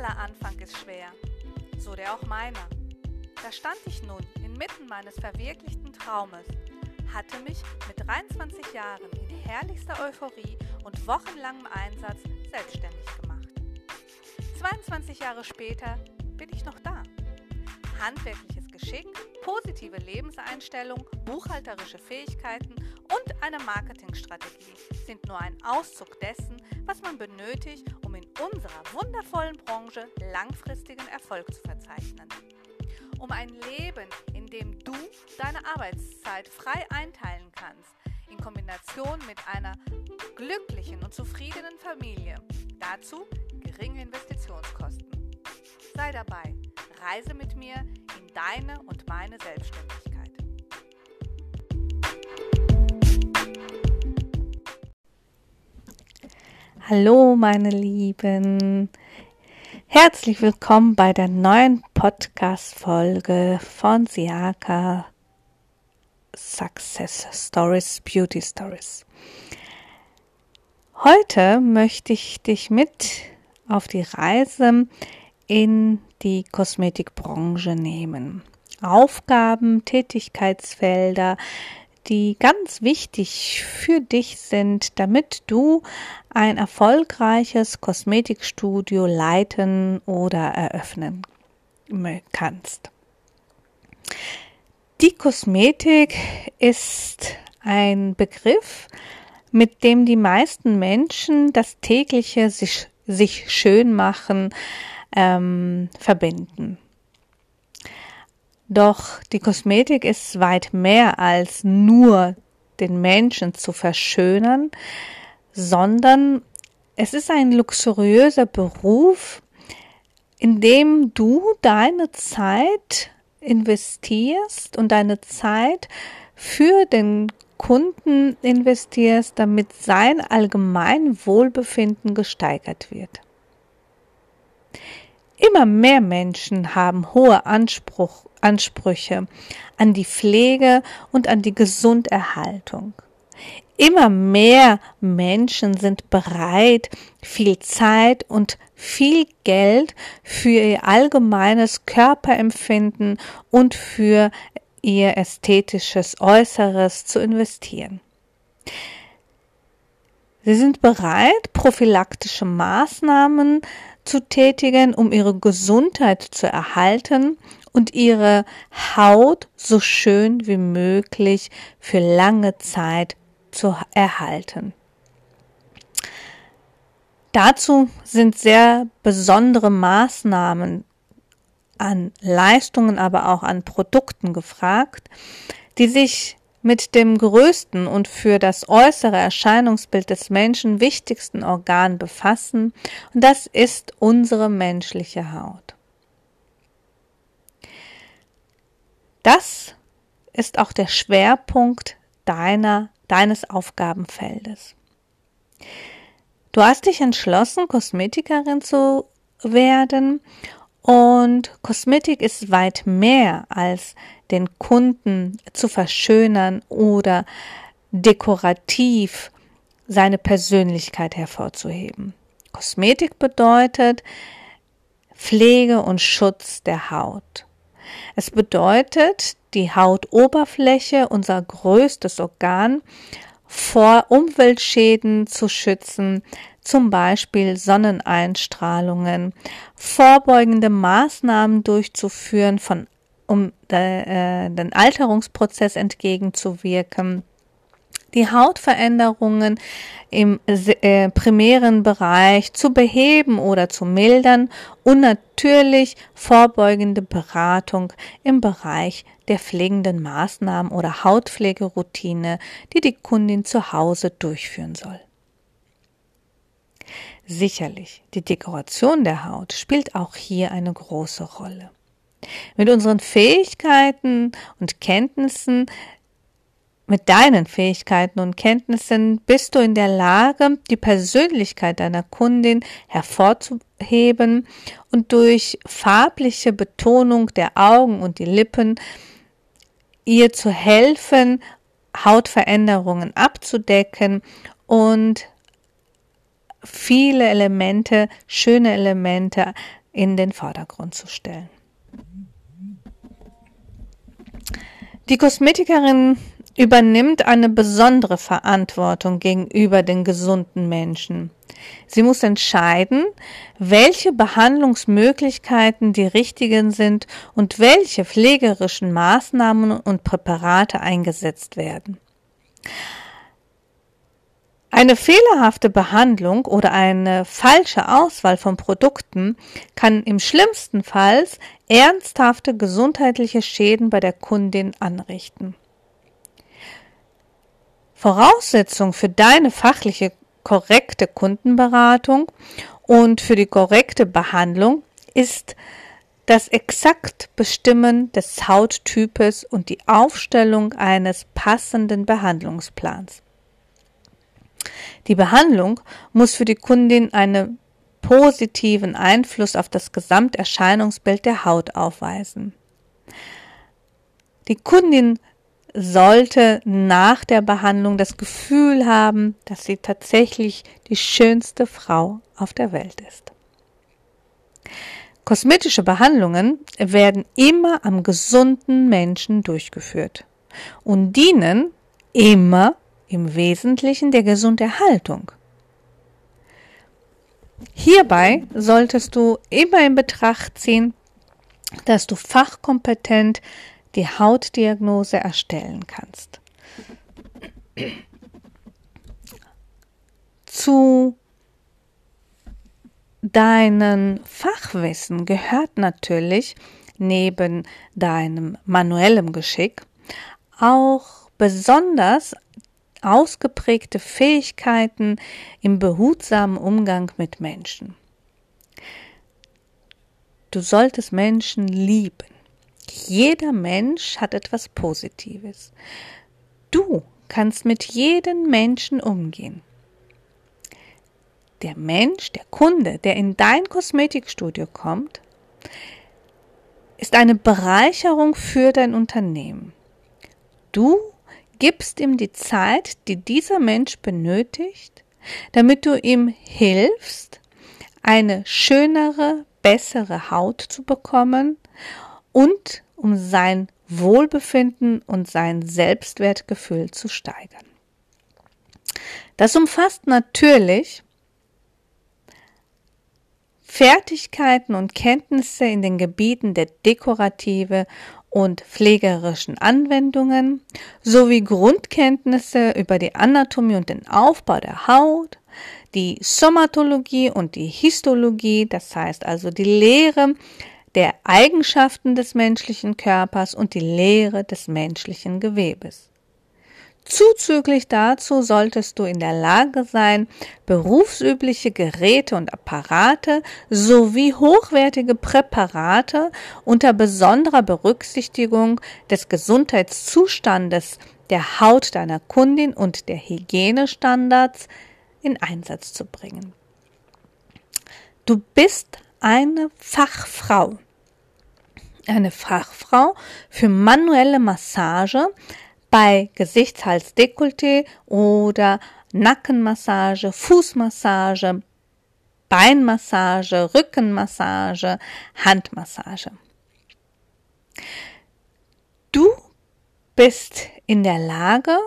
Aller Anfang ist schwer, so der auch meiner. Da stand ich nun inmitten meines verwirklichten Traumes, hatte mich mit 23 Jahren in herrlichster Euphorie und wochenlangem Einsatz selbstständig gemacht. 22 Jahre später bin ich noch da. Handwerkliches Geschick, positive Lebenseinstellung, buchhalterische Fähigkeiten und eine Marketingstrategie sind nur ein Auszug dessen, was man benötigt, unserer wundervollen Branche langfristigen Erfolg zu verzeichnen. Um ein Leben, in dem du deine Arbeitszeit frei einteilen kannst, in Kombination mit einer glücklichen und zufriedenen Familie. Dazu geringe Investitionskosten. Sei dabei, reise mit mir in deine und meine Selbstständigkeit. Hallo meine Lieben, herzlich willkommen bei der neuen Podcast-Folge von Siaka Success Stories, Beauty Stories. Heute möchte ich dich mit auf die Reise in die Kosmetikbranche nehmen. Aufgaben, Tätigkeitsfelder, die ganz wichtig für dich sind, damit du ein erfolgreiches Kosmetikstudio leiten oder eröffnen kannst. Die Kosmetik ist ein Begriff, mit dem die meisten Menschen das tägliche sich, sich schön machen ähm, verbinden. Doch die Kosmetik ist weit mehr als nur den Menschen zu verschönern, sondern es ist ein luxuriöser Beruf, in dem du deine Zeit investierst und deine Zeit für den Kunden investierst, damit sein allgemein Wohlbefinden gesteigert wird. Immer mehr Menschen haben hohe Anspruch, Ansprüche an die Pflege und an die Gesunderhaltung. Immer mehr Menschen sind bereit, viel Zeit und viel Geld für ihr allgemeines Körperempfinden und für ihr ästhetisches Äußeres zu investieren. Sie sind bereit, prophylaktische Maßnahmen zu tätigen, um ihre Gesundheit zu erhalten und ihre Haut so schön wie möglich für lange Zeit zu erhalten. Dazu sind sehr besondere Maßnahmen an Leistungen, aber auch an Produkten gefragt, die sich mit dem größten und für das äußere Erscheinungsbild des Menschen wichtigsten Organ befassen, und das ist unsere menschliche Haut. Das ist auch der Schwerpunkt deiner deines Aufgabenfeldes. Du hast dich entschlossen, Kosmetikerin zu werden und Kosmetik ist weit mehr als den Kunden zu verschönern oder dekorativ seine Persönlichkeit hervorzuheben. Kosmetik bedeutet Pflege und Schutz der Haut. Es bedeutet, die Hautoberfläche, unser größtes Organ, vor Umweltschäden zu schützen, zum Beispiel Sonneneinstrahlungen, vorbeugende Maßnahmen durchzuführen, von, um äh, den Alterungsprozess entgegenzuwirken, die Hautveränderungen im äh, primären Bereich zu beheben oder zu mildern und natürlich vorbeugende Beratung im Bereich der pflegenden Maßnahmen oder Hautpflegeroutine, die die Kundin zu Hause durchführen soll. Sicherlich, die Dekoration der Haut spielt auch hier eine große Rolle. Mit unseren Fähigkeiten und Kenntnissen mit deinen Fähigkeiten und Kenntnissen bist du in der Lage, die Persönlichkeit deiner Kundin hervorzuheben und durch farbliche Betonung der Augen und die Lippen ihr zu helfen, Hautveränderungen abzudecken und viele Elemente, schöne Elemente in den Vordergrund zu stellen. Die Kosmetikerin übernimmt eine besondere Verantwortung gegenüber den gesunden Menschen. Sie muss entscheiden, welche Behandlungsmöglichkeiten die richtigen sind und welche pflegerischen Maßnahmen und Präparate eingesetzt werden. Eine fehlerhafte Behandlung oder eine falsche Auswahl von Produkten kann im schlimmsten Fall ernsthafte gesundheitliche Schäden bei der Kundin anrichten. Voraussetzung für deine fachliche korrekte Kundenberatung und für die korrekte Behandlung ist das exakt Bestimmen des Hauttypes und die Aufstellung eines passenden Behandlungsplans. Die Behandlung muss für die Kundin einen positiven Einfluss auf das Gesamterscheinungsbild der Haut aufweisen. Die Kundin sollte nach der Behandlung das Gefühl haben, dass sie tatsächlich die schönste Frau auf der Welt ist. Kosmetische Behandlungen werden immer am gesunden Menschen durchgeführt und dienen immer im Wesentlichen der Gesunderhaltung. Hierbei solltest du immer in Betracht ziehen, dass du fachkompetent die Hautdiagnose erstellen kannst. Zu deinem Fachwissen gehört natürlich neben deinem manuellen Geschick auch besonders ausgeprägte Fähigkeiten im behutsamen Umgang mit Menschen. Du solltest Menschen lieben. Jeder Mensch hat etwas Positives. Du kannst mit jedem Menschen umgehen. Der Mensch, der Kunde, der in dein Kosmetikstudio kommt, ist eine Bereicherung für dein Unternehmen. Du gibst ihm die Zeit, die dieser Mensch benötigt, damit du ihm hilfst, eine schönere, bessere Haut zu bekommen und um sein Wohlbefinden und sein Selbstwertgefühl zu steigern. Das umfasst natürlich Fertigkeiten und Kenntnisse in den Gebieten der dekorative und pflegerischen Anwendungen sowie Grundkenntnisse über die Anatomie und den Aufbau der Haut, die Somatologie und die Histologie, das heißt also die Lehre der Eigenschaften des menschlichen Körpers und die Lehre des menschlichen Gewebes. Zuzüglich dazu solltest du in der Lage sein, berufsübliche Geräte und Apparate sowie hochwertige Präparate unter besonderer Berücksichtigung des Gesundheitszustandes der Haut deiner Kundin und der Hygienestandards in Einsatz zu bringen. Du bist eine Fachfrau. Eine Fachfrau für manuelle Massage bei Gesichtshalsdekolleté oder Nackenmassage, Fußmassage, Beinmassage, Rückenmassage, Handmassage. Du bist in der Lage,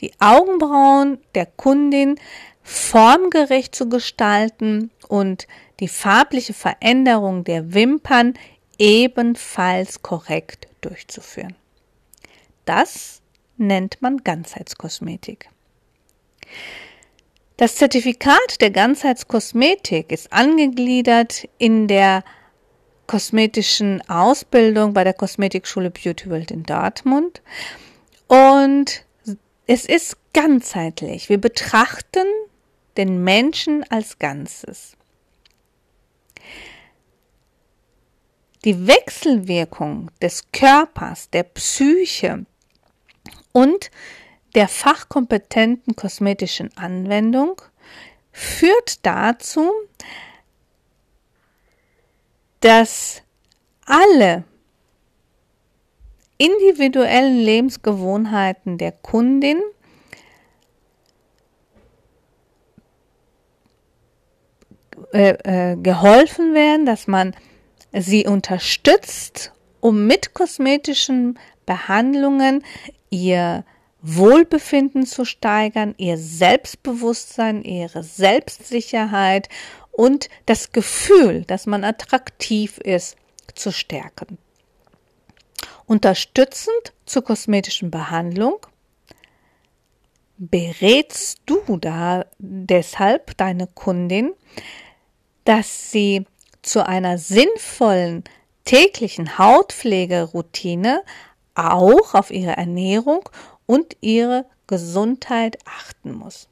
die Augenbrauen der Kundin formgerecht zu gestalten und die farbliche Veränderung der Wimpern ebenfalls korrekt durchzuführen. Das nennt man Ganzheitskosmetik. Das Zertifikat der Ganzheitskosmetik ist angegliedert in der kosmetischen Ausbildung bei der Kosmetikschule Beauty World in Dortmund und es ist ganzheitlich. Wir betrachten den Menschen als Ganzes. Die Wechselwirkung des Körpers, der Psyche und der fachkompetenten kosmetischen Anwendung führt dazu, dass alle individuellen Lebensgewohnheiten der Kundin äh, äh, geholfen werden, dass man sie unterstützt, um mit kosmetischen Behandlungen ihr Wohlbefinden zu steigern, ihr Selbstbewusstsein, ihre Selbstsicherheit und das Gefühl, dass man attraktiv ist, zu stärken. Unterstützend zur kosmetischen Behandlung berätst du da deshalb deine Kundin, dass sie zu einer sinnvollen täglichen Hautpflegeroutine auch auf ihre Ernährung und ihre Gesundheit achten muss.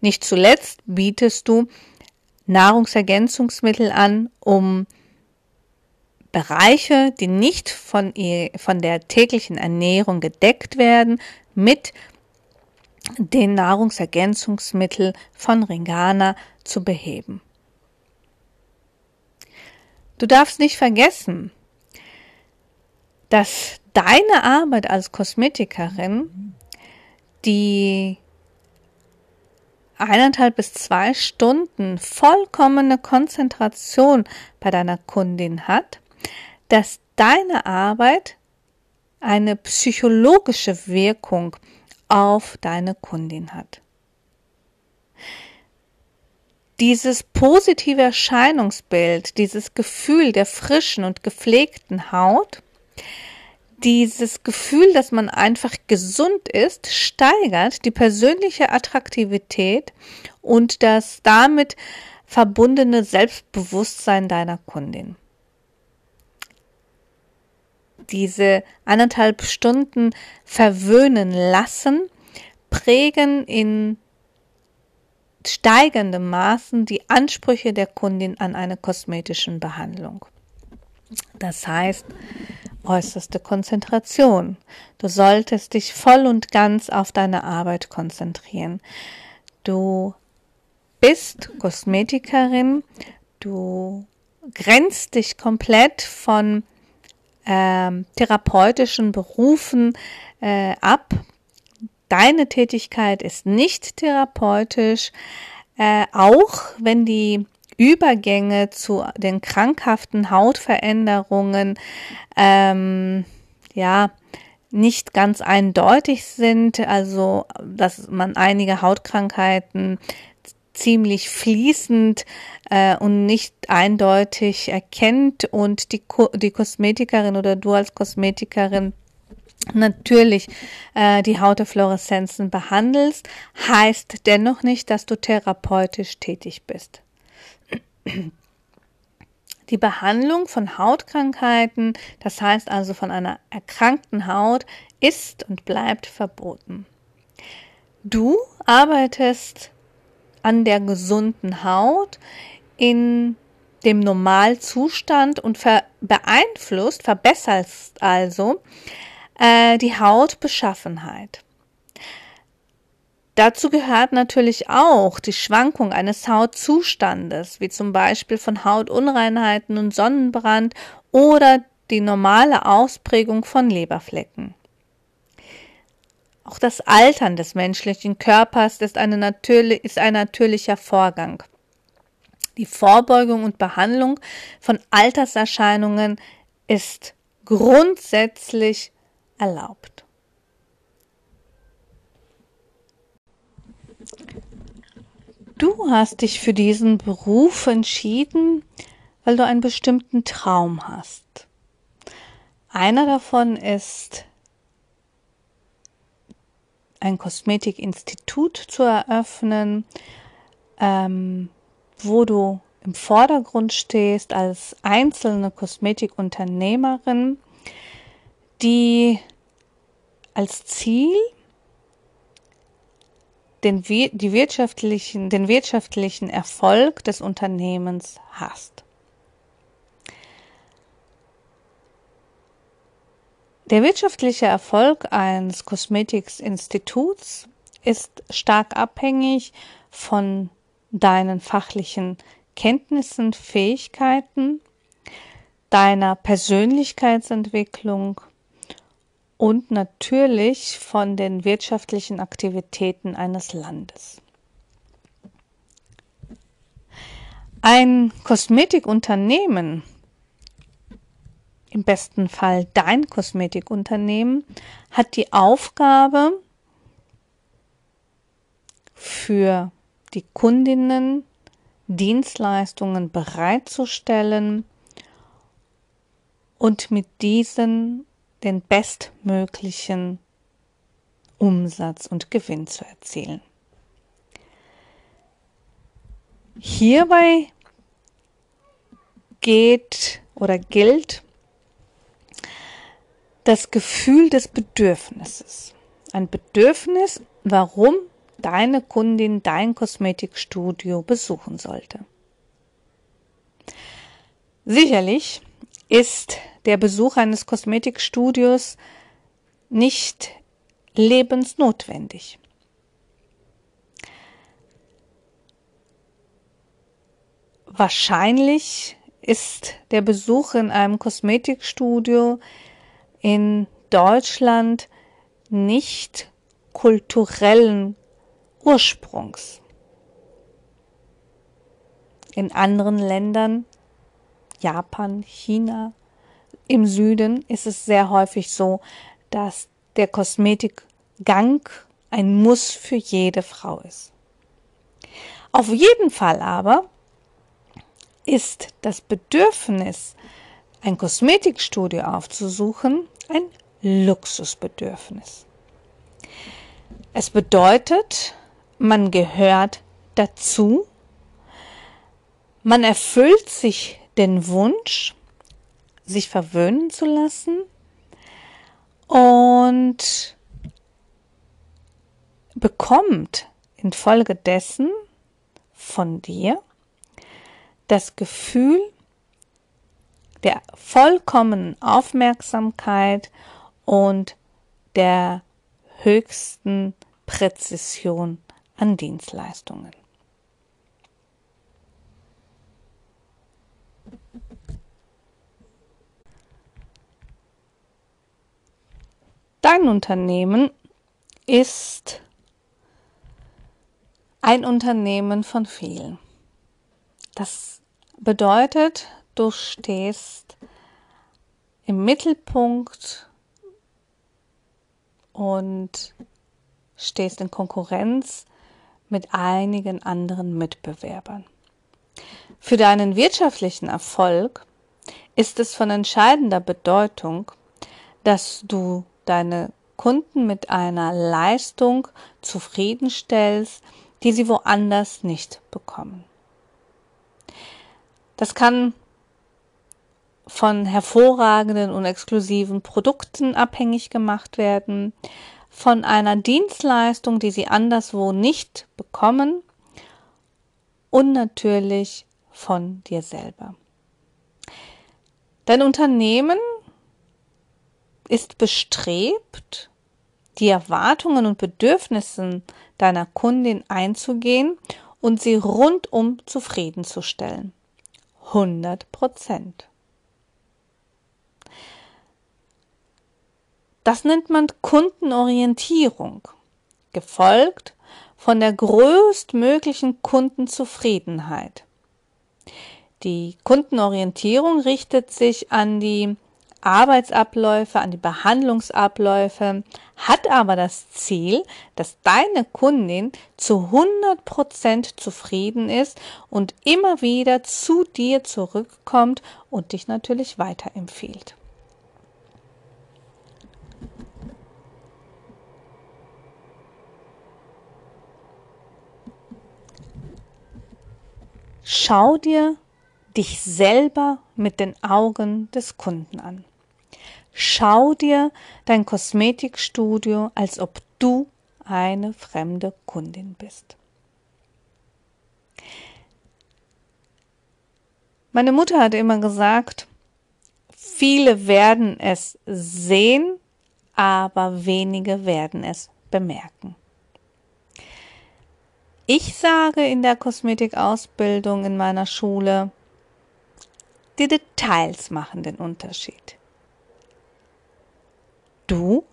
Nicht zuletzt bietest du Nahrungsergänzungsmittel an, um Bereiche, die nicht von, ihr, von der täglichen Ernährung gedeckt werden, mit den Nahrungsergänzungsmitteln von Ringana zu beheben. Du darfst nicht vergessen, dass deine Arbeit als Kosmetikerin, die eineinhalb bis zwei Stunden vollkommene Konzentration bei deiner Kundin hat, dass deine Arbeit eine psychologische Wirkung auf deine Kundin hat. Dieses positive Erscheinungsbild, dieses Gefühl der frischen und gepflegten Haut, dieses Gefühl, dass man einfach gesund ist, steigert die persönliche Attraktivität und das damit verbundene Selbstbewusstsein deiner Kundin diese anderthalb Stunden verwöhnen lassen, prägen in steigendem Maßen die Ansprüche der Kundin an eine kosmetischen Behandlung. Das heißt, äußerste Konzentration. Du solltest dich voll und ganz auf deine Arbeit konzentrieren. Du bist Kosmetikerin, du grenzt dich komplett von äh, therapeutischen Berufen äh, ab. Deine Tätigkeit ist nicht therapeutisch, äh, auch wenn die Übergänge zu den krankhaften Hautveränderungen ähm, ja nicht ganz eindeutig sind, also dass man einige Hautkrankheiten ziemlich fließend äh, und nicht eindeutig erkennt und die, Ko die Kosmetikerin oder du als Kosmetikerin natürlich äh, die Hautefluoreszenzen behandelst, heißt dennoch nicht, dass du therapeutisch tätig bist. Die Behandlung von Hautkrankheiten, das heißt also von einer erkrankten Haut, ist und bleibt verboten. Du arbeitest an der gesunden Haut in dem Normalzustand und ver beeinflusst, verbessert also äh, die Hautbeschaffenheit. Dazu gehört natürlich auch die Schwankung eines Hautzustandes, wie zum Beispiel von Hautunreinheiten und Sonnenbrand oder die normale Ausprägung von Leberflecken. Auch das Altern des menschlichen Körpers ist, ist ein natürlicher Vorgang. Die Vorbeugung und Behandlung von Alterserscheinungen ist grundsätzlich erlaubt. Du hast dich für diesen Beruf entschieden, weil du einen bestimmten Traum hast. Einer davon ist ein Kosmetikinstitut zu eröffnen, ähm, wo du im Vordergrund stehst als einzelne Kosmetikunternehmerin, die als Ziel den, die wirtschaftlichen, den wirtschaftlichen Erfolg des Unternehmens hast. Der wirtschaftliche Erfolg eines Kosmetikinstituts ist stark abhängig von deinen fachlichen Kenntnissen, Fähigkeiten, deiner Persönlichkeitsentwicklung und natürlich von den wirtschaftlichen Aktivitäten eines Landes. Ein Kosmetikunternehmen, im besten Fall dein Kosmetikunternehmen, hat die Aufgabe, für die Kundinnen Dienstleistungen bereitzustellen und mit diesen den bestmöglichen Umsatz und Gewinn zu erzielen. Hierbei geht oder gilt das Gefühl des Bedürfnisses. Ein Bedürfnis, warum deine Kundin dein Kosmetikstudio besuchen sollte. Sicherlich ist der Besuch eines Kosmetikstudios nicht lebensnotwendig. Wahrscheinlich ist der Besuch in einem Kosmetikstudio in Deutschland nicht kulturellen Ursprungs. In anderen Ländern, Japan, China, im Süden ist es sehr häufig so, dass der Kosmetikgang ein Muss für jede Frau ist. Auf jeden Fall aber ist das Bedürfnis, ein Kosmetikstudio aufzusuchen, ein Luxusbedürfnis. Es bedeutet, man gehört dazu, man erfüllt sich den Wunsch, sich verwöhnen zu lassen und bekommt infolgedessen von dir das Gefühl der vollkommenen Aufmerksamkeit und der höchsten Präzision an Dienstleistungen. Dein Unternehmen ist ein Unternehmen von vielen. Das bedeutet, du stehst im Mittelpunkt und stehst in Konkurrenz mit einigen anderen Mitbewerbern. Für deinen wirtschaftlichen Erfolg ist es von entscheidender Bedeutung, dass du deine Kunden mit einer Leistung zufriedenstellst, die sie woanders nicht bekommen. Das kann von hervorragenden und exklusiven Produkten abhängig gemacht werden, von einer Dienstleistung, die sie anderswo nicht bekommen und natürlich von dir selber. Dein Unternehmen ist bestrebt, die Erwartungen und Bedürfnisse deiner Kundin einzugehen und sie rundum zufriedenzustellen. 100 Prozent. Das nennt man Kundenorientierung, gefolgt von der größtmöglichen Kundenzufriedenheit. Die Kundenorientierung richtet sich an die Arbeitsabläufe, an die Behandlungsabläufe, hat aber das Ziel, dass deine Kundin zu 100 Prozent zufrieden ist und immer wieder zu dir zurückkommt und dich natürlich weiterempfiehlt. Schau dir dich selber mit den Augen des Kunden an. Schau dir dein Kosmetikstudio, als ob du eine fremde Kundin bist. Meine Mutter hat immer gesagt, viele werden es sehen, aber wenige werden es bemerken. Ich sage in der Kosmetikausbildung in meiner Schule, die Details machen den Unterschied. Du,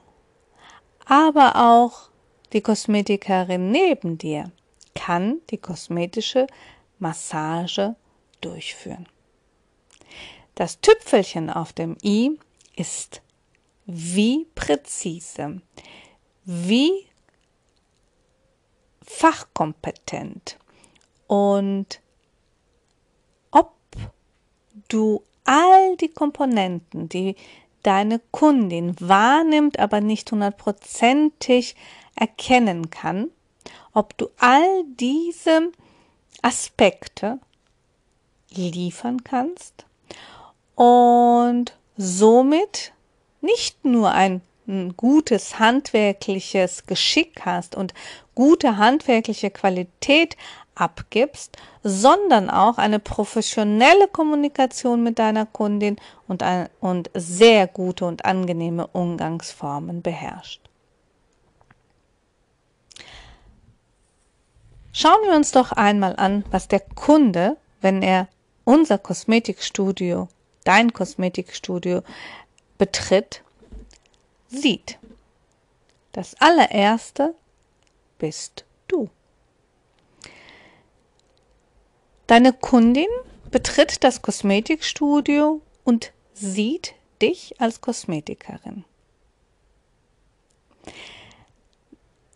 aber auch die Kosmetikerin neben dir kann die kosmetische Massage durchführen. Das Tüpfelchen auf dem i ist wie präzise, wie fachkompetent und ob du all die Komponenten, die deine Kundin wahrnimmt, aber nicht hundertprozentig erkennen kann, ob du all diese Aspekte liefern kannst und somit nicht nur ein gutes handwerkliches Geschick hast und gute handwerkliche Qualität abgibst, sondern auch eine professionelle Kommunikation mit deiner Kundin und, ein, und sehr gute und angenehme Umgangsformen beherrscht. Schauen wir uns doch einmal an, was der Kunde, wenn er unser Kosmetikstudio, dein Kosmetikstudio betritt, sieht. Das allererste bist du. Deine Kundin betritt das Kosmetikstudio und sieht dich als Kosmetikerin.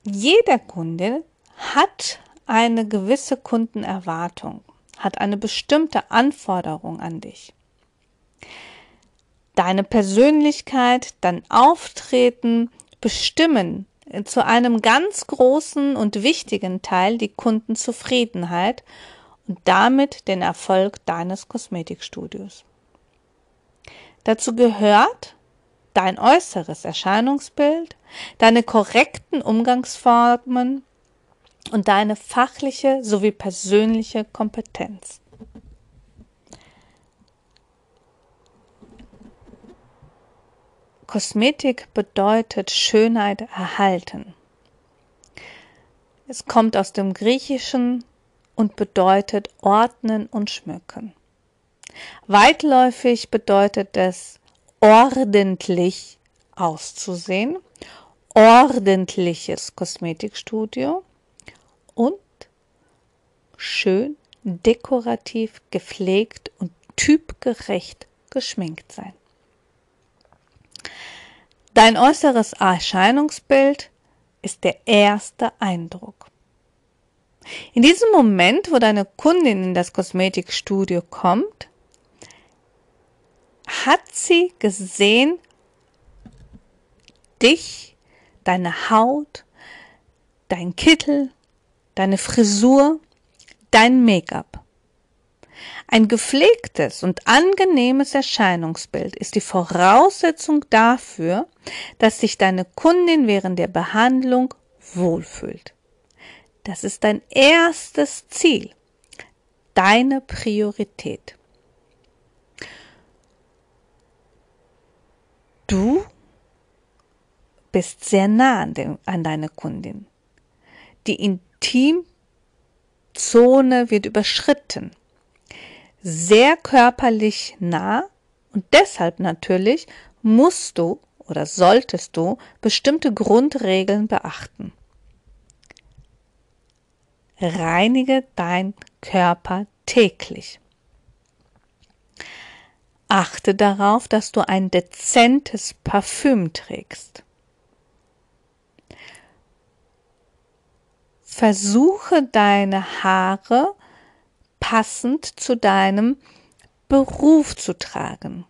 Jeder Kunde hat eine gewisse Kundenerwartung, hat eine bestimmte Anforderung an dich. Deine Persönlichkeit, dein Auftreten bestimmen zu einem ganz großen und wichtigen Teil die Kundenzufriedenheit und damit den Erfolg deines Kosmetikstudios. Dazu gehört dein äußeres Erscheinungsbild, deine korrekten Umgangsformen und deine fachliche sowie persönliche Kompetenz. Kosmetik bedeutet Schönheit erhalten. Es kommt aus dem Griechischen und bedeutet ordnen und schmücken. Weitläufig bedeutet es ordentlich auszusehen, ordentliches Kosmetikstudio und schön dekorativ gepflegt und typgerecht geschminkt sein. Dein äußeres Erscheinungsbild ist der erste Eindruck. In diesem Moment, wo deine Kundin in das Kosmetikstudio kommt, hat sie gesehen, dich, deine Haut, dein Kittel, deine Frisur, dein Make-up. Ein gepflegtes und angenehmes Erscheinungsbild ist die Voraussetzung dafür, dass sich deine Kundin während der Behandlung wohlfühlt. Das ist dein erstes Ziel, deine Priorität. Du bist sehr nah an, dem, an deine Kundin. Die Intimzone wird überschritten. Sehr körperlich nah und deshalb natürlich musst du oder solltest du bestimmte Grundregeln beachten. Reinige dein Körper täglich. Achte darauf, dass du ein dezentes Parfüm trägst. Versuche deine Haare passend zu deinem Beruf zu tragen.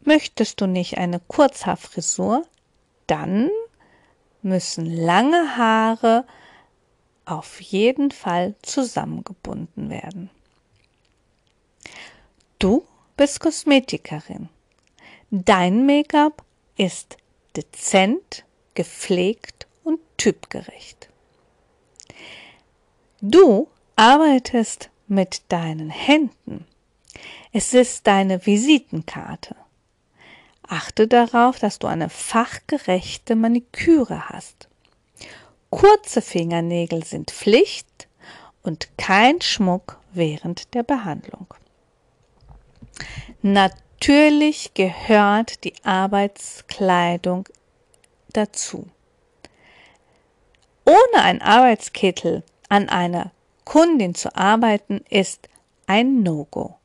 Möchtest du nicht eine Kurzhaarfrisur, dann müssen lange Haare auf jeden Fall zusammengebunden werden. Du bist Kosmetikerin. Dein Make-up ist dezent, gepflegt und typgerecht. Du arbeitest mit deinen Händen. Es ist deine Visitenkarte. Achte darauf, dass du eine fachgerechte Maniküre hast. Kurze Fingernägel sind Pflicht und kein Schmuck während der Behandlung. Natürlich gehört die Arbeitskleidung dazu. Ohne ein Arbeitskittel an einer Kundin zu arbeiten ist ein No-Go.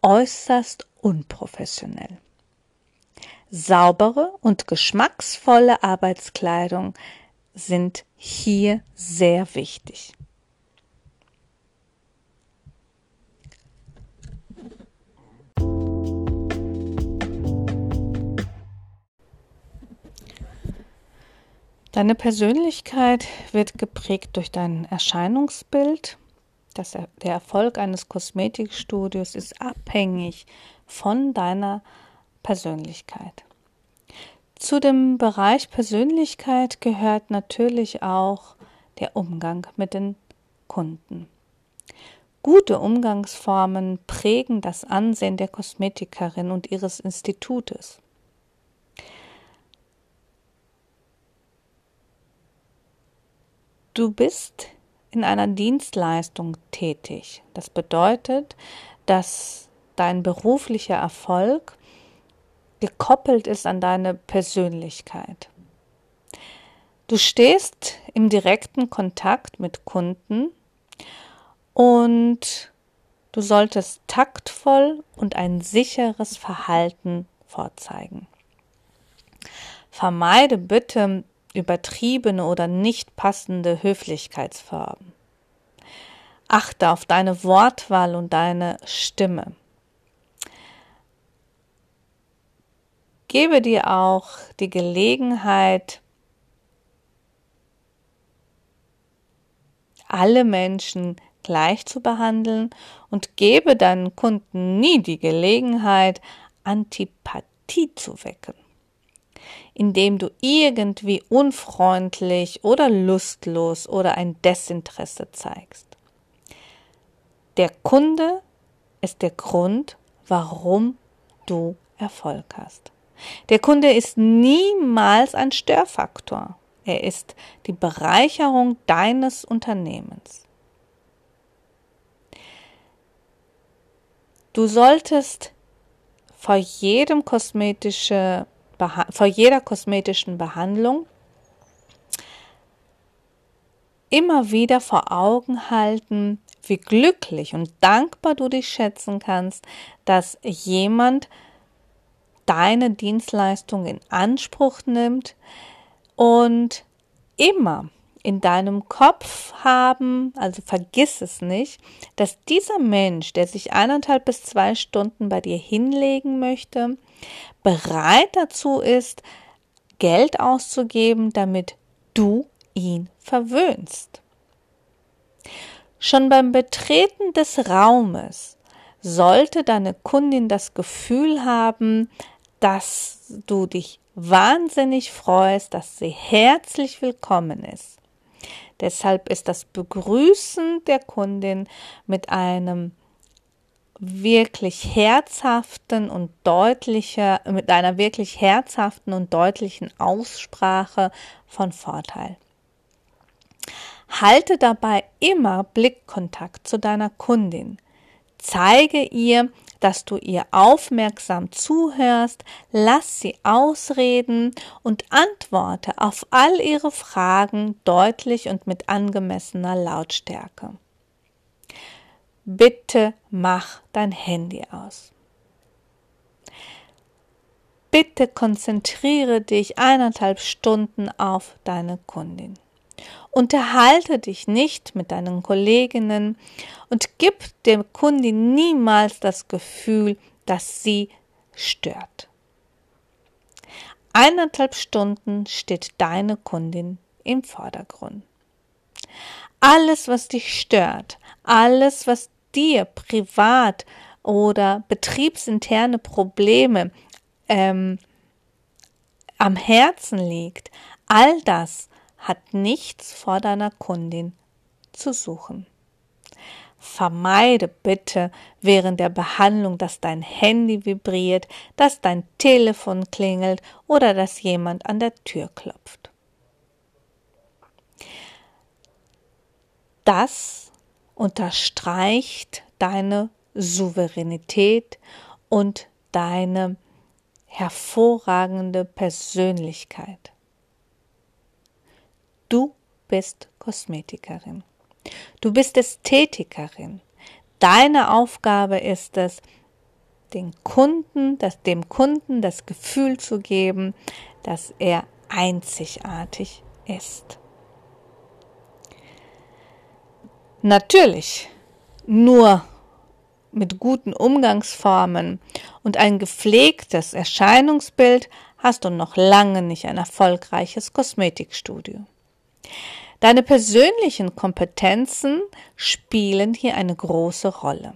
Äußerst unprofessionell. Saubere und geschmacksvolle Arbeitskleidung sind hier sehr wichtig. Deine Persönlichkeit wird geprägt durch dein Erscheinungsbild. Das, der Erfolg eines Kosmetikstudios ist abhängig von deiner Persönlichkeit. Zu dem Bereich Persönlichkeit gehört natürlich auch der Umgang mit den Kunden. Gute Umgangsformen prägen das Ansehen der Kosmetikerin und ihres Institutes. Du bist in einer Dienstleistung tätig. Das bedeutet, dass dein beruflicher Erfolg gekoppelt ist an deine Persönlichkeit. Du stehst im direkten Kontakt mit Kunden und du solltest taktvoll und ein sicheres Verhalten vorzeigen. Vermeide bitte übertriebene oder nicht passende Höflichkeitsformen. Achte auf deine Wortwahl und deine Stimme. Gebe dir auch die Gelegenheit, alle Menschen gleich zu behandeln und gebe deinen Kunden nie die Gelegenheit, Antipathie zu wecken indem du irgendwie unfreundlich oder lustlos oder ein Desinteresse zeigst. Der Kunde ist der Grund, warum du Erfolg hast. Der Kunde ist niemals ein Störfaktor. Er ist die Bereicherung deines Unternehmens. Du solltest vor jedem kosmetische vor jeder kosmetischen Behandlung immer wieder vor Augen halten, wie glücklich und dankbar du dich schätzen kannst, dass jemand deine Dienstleistung in Anspruch nimmt und immer in deinem Kopf haben, also vergiss es nicht, dass dieser Mensch, der sich eineinhalb bis zwei Stunden bei dir hinlegen möchte, bereit dazu ist, Geld auszugeben, damit du ihn verwöhnst. Schon beim Betreten des Raumes sollte deine Kundin das Gefühl haben, dass du dich wahnsinnig freust, dass sie herzlich willkommen ist. Deshalb ist das Begrüßen der Kundin mit einem wirklich herzhaften und deutlicher, mit einer wirklich herzhaften und deutlichen Aussprache von Vorteil. Halte dabei immer Blickkontakt zu deiner Kundin. Zeige ihr, dass du ihr aufmerksam zuhörst, lass sie ausreden und antworte auf all ihre Fragen deutlich und mit angemessener Lautstärke. Bitte mach dein Handy aus. Bitte konzentriere dich eineinhalb Stunden auf deine Kundin. Unterhalte dich nicht mit deinen Kolleginnen und gib der Kundin niemals das Gefühl, dass sie stört. Eineinhalb Stunden steht deine Kundin im Vordergrund. Alles, was dich stört, alles, was dir privat oder betriebsinterne Probleme ähm, am Herzen liegt, all das hat nichts vor deiner Kundin zu suchen. Vermeide bitte während der Behandlung, dass dein Handy vibriert, dass dein Telefon klingelt oder dass jemand an der Tür klopft. Das unterstreicht deine Souveränität und deine hervorragende Persönlichkeit. Du bist Kosmetikerin. Du bist Ästhetikerin. Deine Aufgabe ist es, den Kunden, das, dem Kunden das Gefühl zu geben, dass er einzigartig ist. Natürlich, nur mit guten Umgangsformen und ein gepflegtes Erscheinungsbild hast du noch lange nicht ein erfolgreiches Kosmetikstudio. Deine persönlichen Kompetenzen spielen hier eine große Rolle.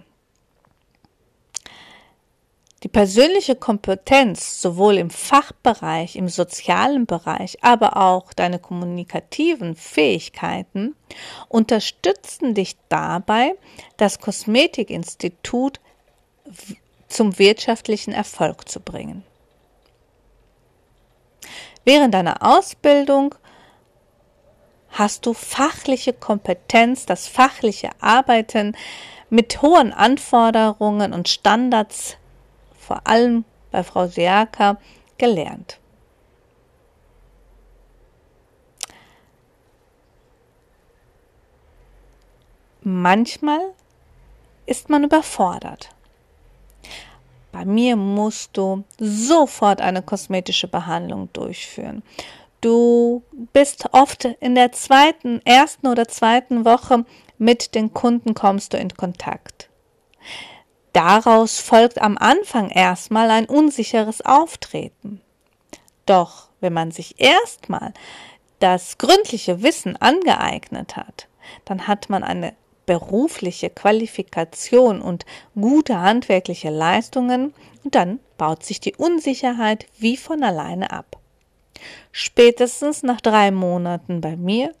Die persönliche Kompetenz sowohl im Fachbereich, im sozialen Bereich, aber auch deine kommunikativen Fähigkeiten unterstützen dich dabei, das Kosmetikinstitut zum wirtschaftlichen Erfolg zu bringen. Während deiner Ausbildung hast du fachliche Kompetenz, das fachliche Arbeiten mit hohen Anforderungen und Standards vor allem bei Frau Seaka, gelernt. Manchmal ist man überfordert. Bei mir musst du sofort eine kosmetische Behandlung durchführen. Du bist oft in der zweiten, ersten oder zweiten Woche mit den Kunden kommst du in Kontakt. Daraus folgt am Anfang erstmal ein unsicheres Auftreten. Doch wenn man sich erstmal das gründliche Wissen angeeignet hat, dann hat man eine berufliche Qualifikation und gute handwerkliche Leistungen und dann baut sich die Unsicherheit wie von alleine ab. Spätestens nach drei Monaten bei mir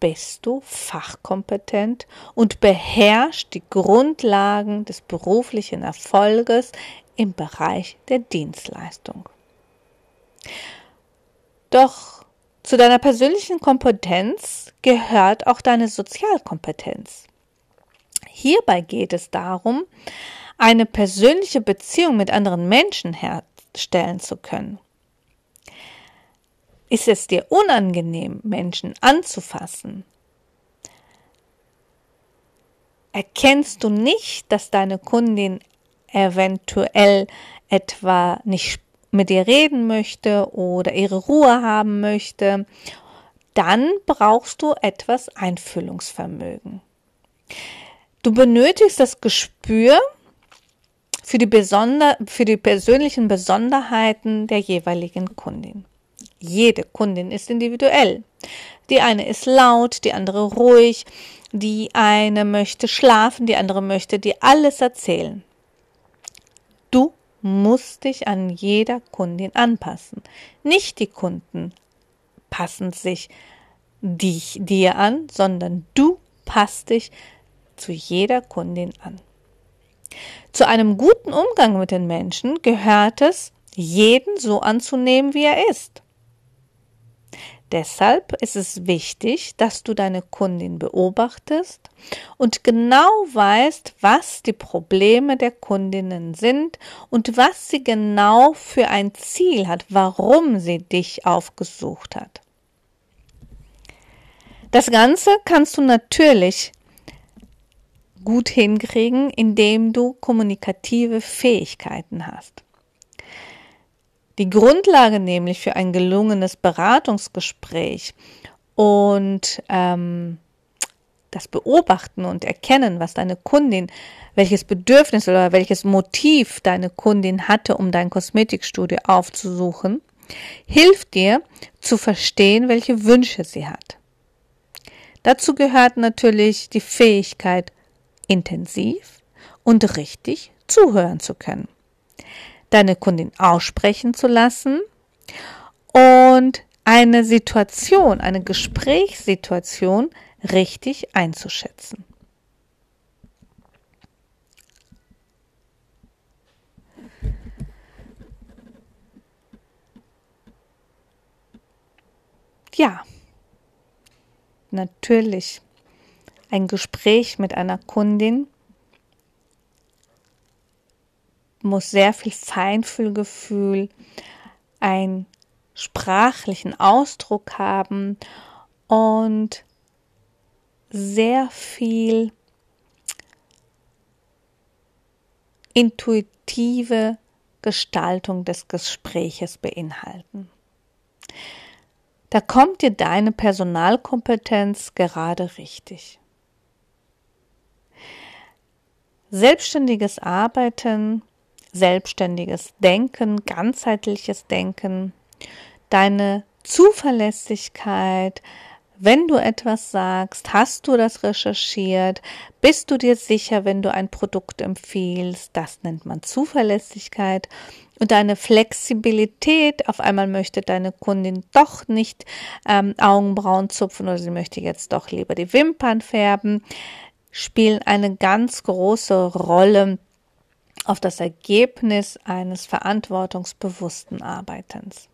bist du fachkompetent und beherrschst die Grundlagen des beruflichen Erfolges im Bereich der Dienstleistung. Doch zu deiner persönlichen Kompetenz gehört auch deine Sozialkompetenz. Hierbei geht es darum, eine persönliche Beziehung mit anderen Menschen herstellen zu können. Ist es dir unangenehm, Menschen anzufassen? Erkennst du nicht, dass deine Kundin eventuell etwa nicht mit dir reden möchte oder ihre Ruhe haben möchte, dann brauchst du etwas Einfühlungsvermögen. Du benötigst das Gespür für die, besonder, für die persönlichen Besonderheiten der jeweiligen Kundin. Jede Kundin ist individuell. Die eine ist laut, die andere ruhig, die eine möchte schlafen, die andere möchte dir alles erzählen. Du musst dich an jeder Kundin anpassen. Nicht die Kunden passen sich dich, dir an, sondern du passt dich zu jeder Kundin an. Zu einem guten Umgang mit den Menschen gehört es, jeden so anzunehmen, wie er ist. Deshalb ist es wichtig, dass du deine Kundin beobachtest und genau weißt, was die Probleme der Kundinnen sind und was sie genau für ein Ziel hat, warum sie dich aufgesucht hat. Das Ganze kannst du natürlich gut hinkriegen, indem du kommunikative Fähigkeiten hast. Die Grundlage nämlich für ein gelungenes Beratungsgespräch und ähm, das Beobachten und Erkennen, was deine Kundin, welches Bedürfnis oder welches Motiv deine Kundin hatte, um dein Kosmetikstudio aufzusuchen, hilft dir zu verstehen, welche Wünsche sie hat. Dazu gehört natürlich die Fähigkeit, intensiv und richtig zuhören zu können deine Kundin aussprechen zu lassen und eine Situation, eine Gesprächssituation richtig einzuschätzen. Ja, natürlich ein Gespräch mit einer Kundin muss sehr viel Feinfühlgefühl, einen sprachlichen Ausdruck haben und sehr viel intuitive Gestaltung des Gespräches beinhalten. Da kommt dir deine Personalkompetenz gerade richtig. Selbstständiges Arbeiten, selbstständiges Denken, ganzheitliches Denken, deine Zuverlässigkeit, wenn du etwas sagst, hast du das recherchiert? Bist du dir sicher, wenn du ein Produkt empfiehlst? Das nennt man Zuverlässigkeit. Und deine Flexibilität, auf einmal möchte deine Kundin doch nicht ähm, Augenbrauen zupfen oder sie möchte jetzt doch lieber die Wimpern färben, spielen eine ganz große Rolle auf das Ergebnis eines verantwortungsbewussten Arbeitens.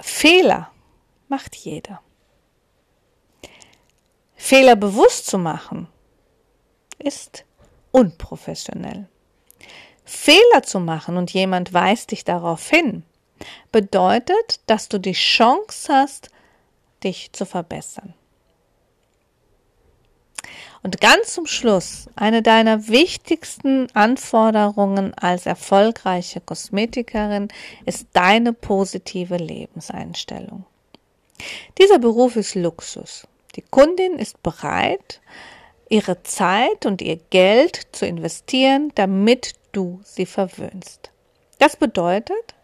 Fehler macht jeder. Fehler bewusst zu machen ist unprofessionell. Fehler zu machen und jemand weist dich darauf hin, bedeutet, dass du die Chance hast, dich zu verbessern. Und ganz zum Schluss, eine deiner wichtigsten Anforderungen als erfolgreiche Kosmetikerin ist deine positive Lebenseinstellung. Dieser Beruf ist Luxus. Die Kundin ist bereit, ihre Zeit und ihr Geld zu investieren, damit du sie verwöhnst. Das bedeutet,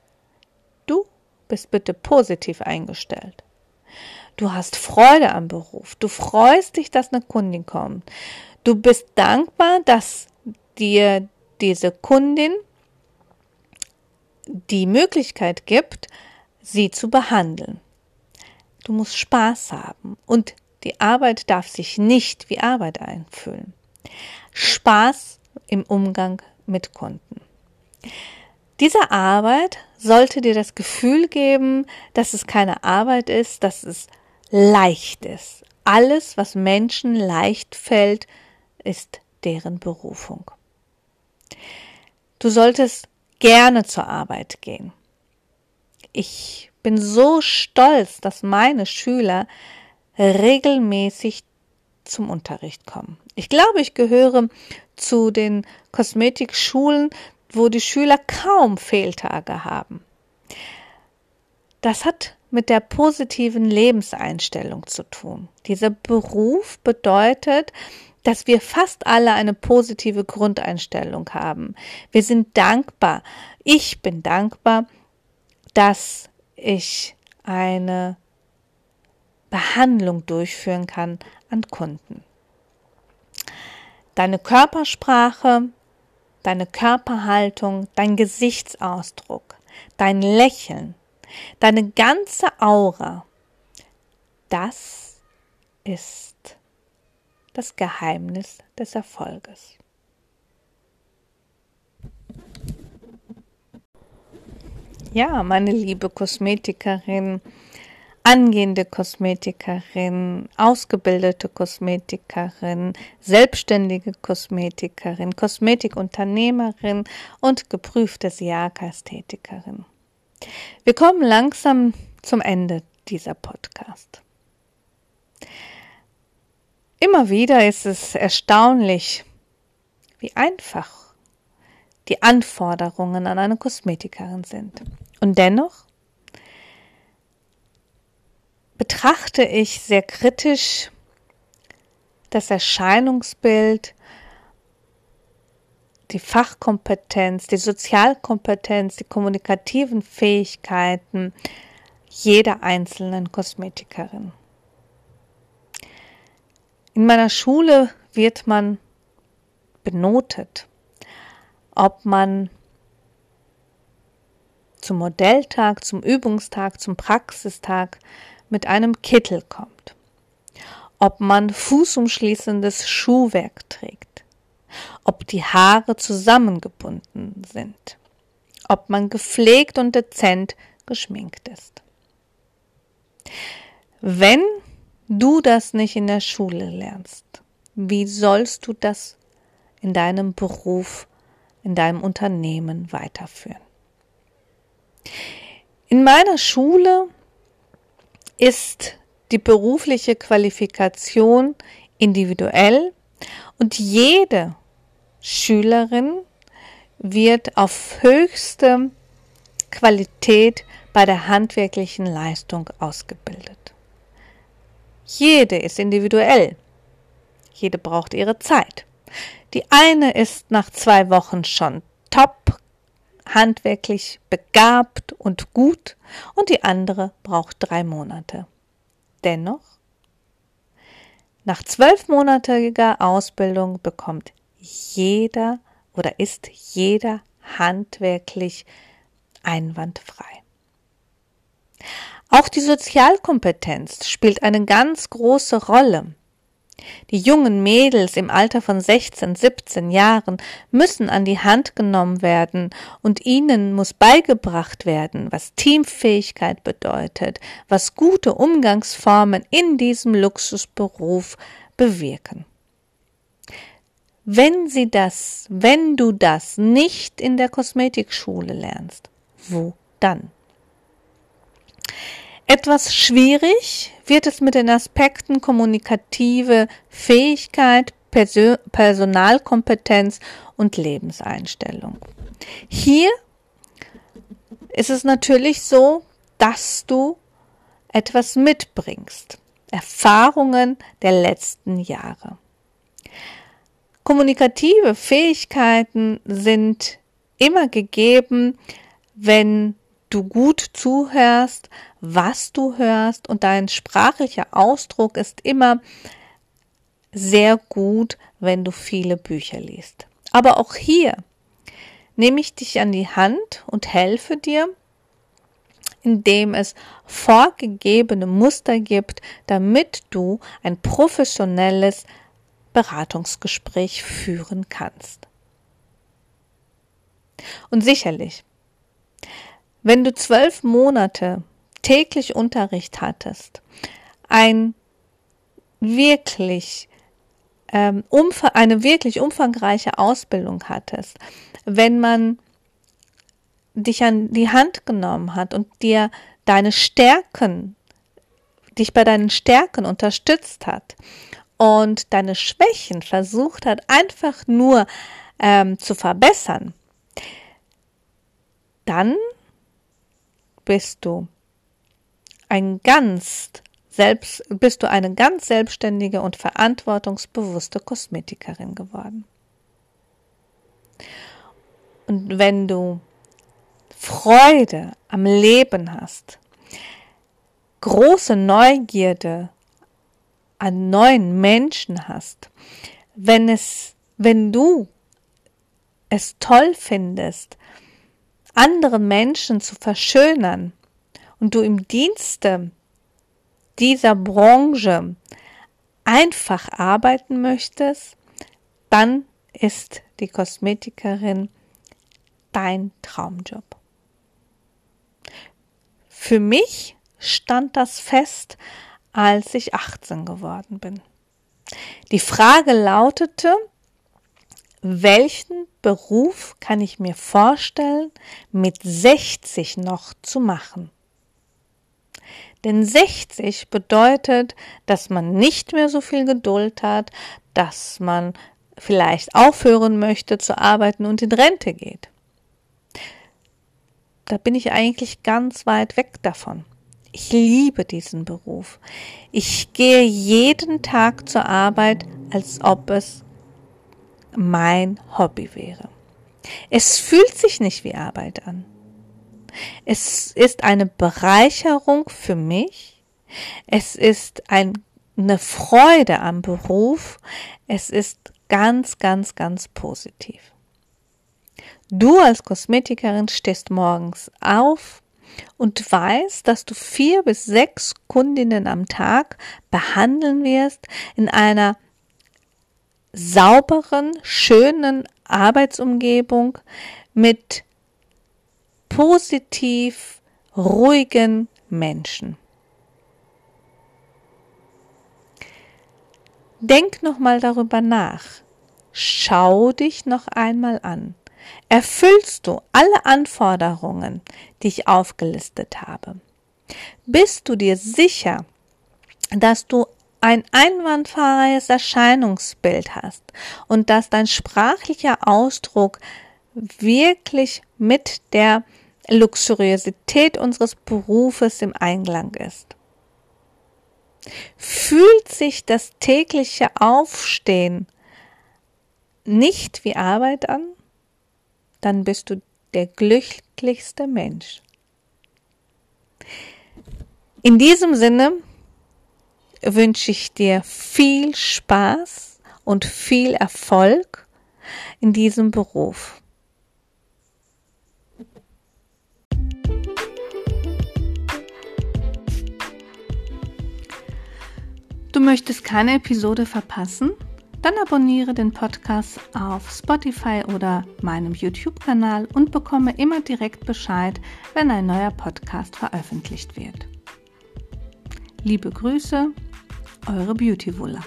du bist bitte positiv eingestellt. Du hast Freude am Beruf. Du freust dich, dass eine Kundin kommt. Du bist dankbar, dass dir diese Kundin die Möglichkeit gibt, sie zu behandeln. Du musst Spaß haben und die Arbeit darf sich nicht wie Arbeit einfühlen. Spaß im Umgang mit Kunden. Diese Arbeit sollte dir das Gefühl geben, dass es keine Arbeit ist, dass es leicht ist. Alles, was Menschen leicht fällt, ist deren Berufung. Du solltest gerne zur Arbeit gehen. Ich bin so stolz, dass meine Schüler regelmäßig zum Unterricht kommen. Ich glaube, ich gehöre zu den Kosmetikschulen, wo die Schüler kaum Fehltage haben. Das hat mit der positiven Lebenseinstellung zu tun. Dieser Beruf bedeutet, dass wir fast alle eine positive Grundeinstellung haben. Wir sind dankbar. Ich bin dankbar, dass ich eine Behandlung durchführen kann an Kunden. Deine Körpersprache, deine Körperhaltung, dein Gesichtsausdruck, dein Lächeln, deine ganze Aura, das ist das Geheimnis des Erfolges. Ja, meine liebe Kosmetikerin, angehende Kosmetikerin, ausgebildete Kosmetikerin, selbstständige Kosmetikerin, Kosmetikunternehmerin und geprüfte Siaka-Ästhetikerin. Wir kommen langsam zum Ende dieser Podcast. Immer wieder ist es erstaunlich, wie einfach die Anforderungen an eine Kosmetikerin sind. Und dennoch betrachte ich sehr kritisch das Erscheinungsbild die Fachkompetenz, die Sozialkompetenz, die kommunikativen Fähigkeiten jeder einzelnen Kosmetikerin. In meiner Schule wird man benotet, ob man zum Modelltag, zum Übungstag, zum Praxistag mit einem Kittel kommt, ob man fußumschließendes Schuhwerk trägt, ob die Haare zusammengebunden sind, ob man gepflegt und dezent geschminkt ist. Wenn du das nicht in der Schule lernst, wie sollst du das in deinem Beruf, in deinem Unternehmen weiterführen? In meiner Schule ist die berufliche Qualifikation individuell und jede Schülerin wird auf höchste Qualität bei der handwerklichen Leistung ausgebildet. Jede ist individuell. Jede braucht ihre Zeit. Die eine ist nach zwei Wochen schon top, handwerklich begabt und gut und die andere braucht drei Monate. Dennoch, nach zwölfmonatiger Ausbildung bekommt jeder oder ist jeder handwerklich einwandfrei. Auch die Sozialkompetenz spielt eine ganz große Rolle. Die jungen Mädels im Alter von 16, 17 Jahren müssen an die Hand genommen werden und ihnen muss beigebracht werden, was Teamfähigkeit bedeutet, was gute Umgangsformen in diesem Luxusberuf bewirken. Wenn sie das, wenn du das nicht in der Kosmetikschule lernst, wo dann? Etwas schwierig wird es mit den Aspekten kommunikative Fähigkeit, Persön Personalkompetenz und Lebenseinstellung. Hier ist es natürlich so, dass du etwas mitbringst. Erfahrungen der letzten Jahre. Kommunikative Fähigkeiten sind immer gegeben, wenn du gut zuhörst, was du hörst und dein sprachlicher Ausdruck ist immer sehr gut, wenn du viele Bücher liest. Aber auch hier nehme ich dich an die Hand und helfe dir, indem es vorgegebene Muster gibt, damit du ein professionelles Beratungsgespräch führen kannst. Und sicherlich wenn du zwölf Monate täglich Unterricht hattest, ein wirklich ähm, eine wirklich umfangreiche Ausbildung hattest, wenn man dich an die Hand genommen hat und dir deine Stärken, dich bei deinen Stärken unterstützt hat und deine Schwächen versucht hat, einfach nur ähm, zu verbessern, dann bist du ein ganz selbst, bist du eine ganz selbstständige und verantwortungsbewusste Kosmetikerin geworden. Und wenn du Freude am Leben hast, große Neugierde an neuen Menschen hast, wenn es, wenn du es toll findest, andere Menschen zu verschönern und du im Dienste dieser Branche einfach arbeiten möchtest, dann ist die Kosmetikerin dein Traumjob. Für mich stand das fest, als ich 18 geworden bin. Die Frage lautete, welchen Beruf kann ich mir vorstellen, mit 60 noch zu machen? Denn 60 bedeutet, dass man nicht mehr so viel Geduld hat, dass man vielleicht aufhören möchte zu arbeiten und in Rente geht. Da bin ich eigentlich ganz weit weg davon. Ich liebe diesen Beruf. Ich gehe jeden Tag zur Arbeit, als ob es mein Hobby wäre. Es fühlt sich nicht wie Arbeit an. Es ist eine Bereicherung für mich. Es ist ein, eine Freude am Beruf. Es ist ganz, ganz, ganz positiv. Du als Kosmetikerin stehst morgens auf und weißt, dass du vier bis sechs Kundinnen am Tag behandeln wirst in einer sauberen, schönen Arbeitsumgebung mit positiv ruhigen Menschen. Denk noch mal darüber nach. Schau dich noch einmal an. Erfüllst du alle Anforderungen, die ich aufgelistet habe? Bist du dir sicher, dass du ein einwandfreies Erscheinungsbild hast und dass dein sprachlicher Ausdruck wirklich mit der Luxuriosität unseres Berufes im Einklang ist. Fühlt sich das tägliche Aufstehen nicht wie Arbeit an, dann bist du der glücklichste Mensch. In diesem Sinne wünsche ich dir viel Spaß und viel Erfolg in diesem Beruf. Du möchtest keine Episode verpassen? Dann abonniere den Podcast auf Spotify oder meinem YouTube-Kanal und bekomme immer direkt Bescheid, wenn ein neuer Podcast veröffentlicht wird. Liebe Grüße, eure Beauty Wuller.